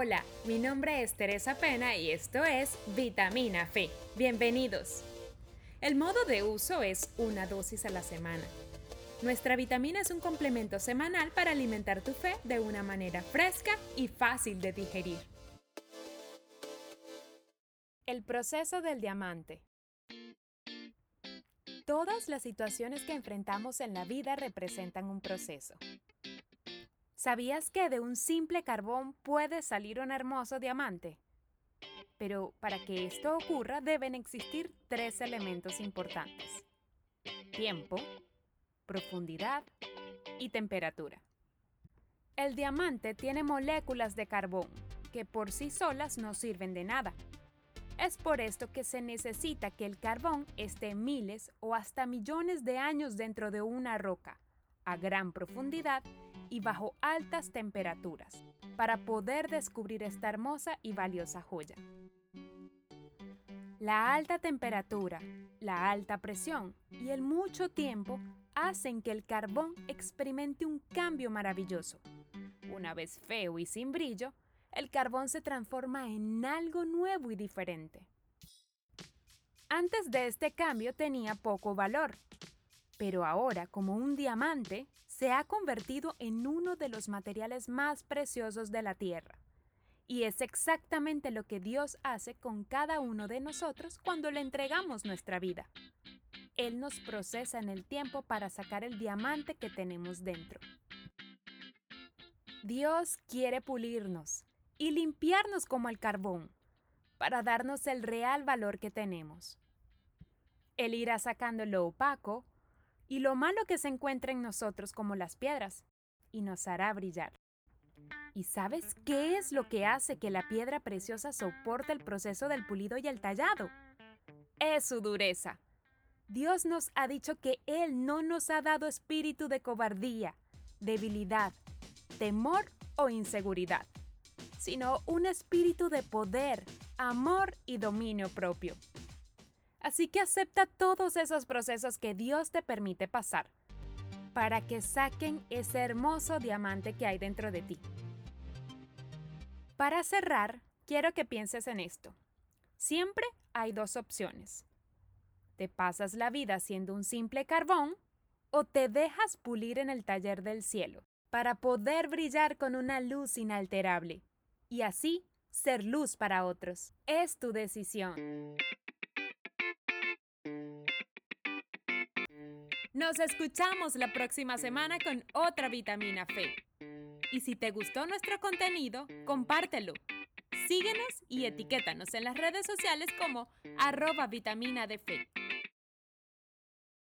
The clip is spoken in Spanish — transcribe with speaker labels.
Speaker 1: Hola, mi nombre es Teresa Pena y esto es Vitamina Fe. Bienvenidos. El modo de uso es una dosis a la semana. Nuestra vitamina es un complemento semanal para alimentar tu fe de una manera fresca y fácil de digerir. El proceso del diamante. Todas las situaciones que enfrentamos en la vida representan un proceso. ¿Sabías que de un simple carbón puede salir un hermoso diamante? Pero para que esto ocurra deben existir tres elementos importantes. Tiempo, profundidad y temperatura. El diamante tiene moléculas de carbón que por sí solas no sirven de nada. Es por esto que se necesita que el carbón esté miles o hasta millones de años dentro de una roca, a gran profundidad y bajo altas temperaturas para poder descubrir esta hermosa y valiosa joya. La alta temperatura, la alta presión y el mucho tiempo hacen que el carbón experimente un cambio maravilloso. Una vez feo y sin brillo, el carbón se transforma en algo nuevo y diferente. Antes de este cambio tenía poco valor, pero ahora como un diamante se ha convertido en uno de los materiales más preciosos de la Tierra. Y es exactamente lo que Dios hace con cada uno de nosotros cuando le entregamos nuestra vida. Él nos procesa en el tiempo para sacar el diamante que tenemos dentro. Dios quiere pulirnos y limpiarnos como el carbón para darnos el real valor que tenemos. Él irá sacando lo opaco y lo malo que se encuentra en nosotros como las piedras, y nos hará brillar. ¿Y sabes qué es lo que hace que la piedra preciosa soporte el proceso del pulido y el tallado? Es su dureza. Dios nos ha dicho que Él no nos ha dado espíritu de cobardía, debilidad, temor o inseguridad, sino un espíritu de poder, amor y dominio propio. Así que acepta todos esos procesos que Dios te permite pasar para que saquen ese hermoso diamante que hay dentro de ti. Para cerrar, quiero que pienses en esto. Siempre hay dos opciones. Te pasas la vida siendo un simple carbón o te dejas pulir en el taller del cielo para poder brillar con una luz inalterable y así ser luz para otros. Es tu decisión. Nos escuchamos la próxima semana con otra vitamina fe. Y si te gustó nuestro contenido, compártelo. Síguenos y etiquétanos en las redes sociales como arroba vitamina de.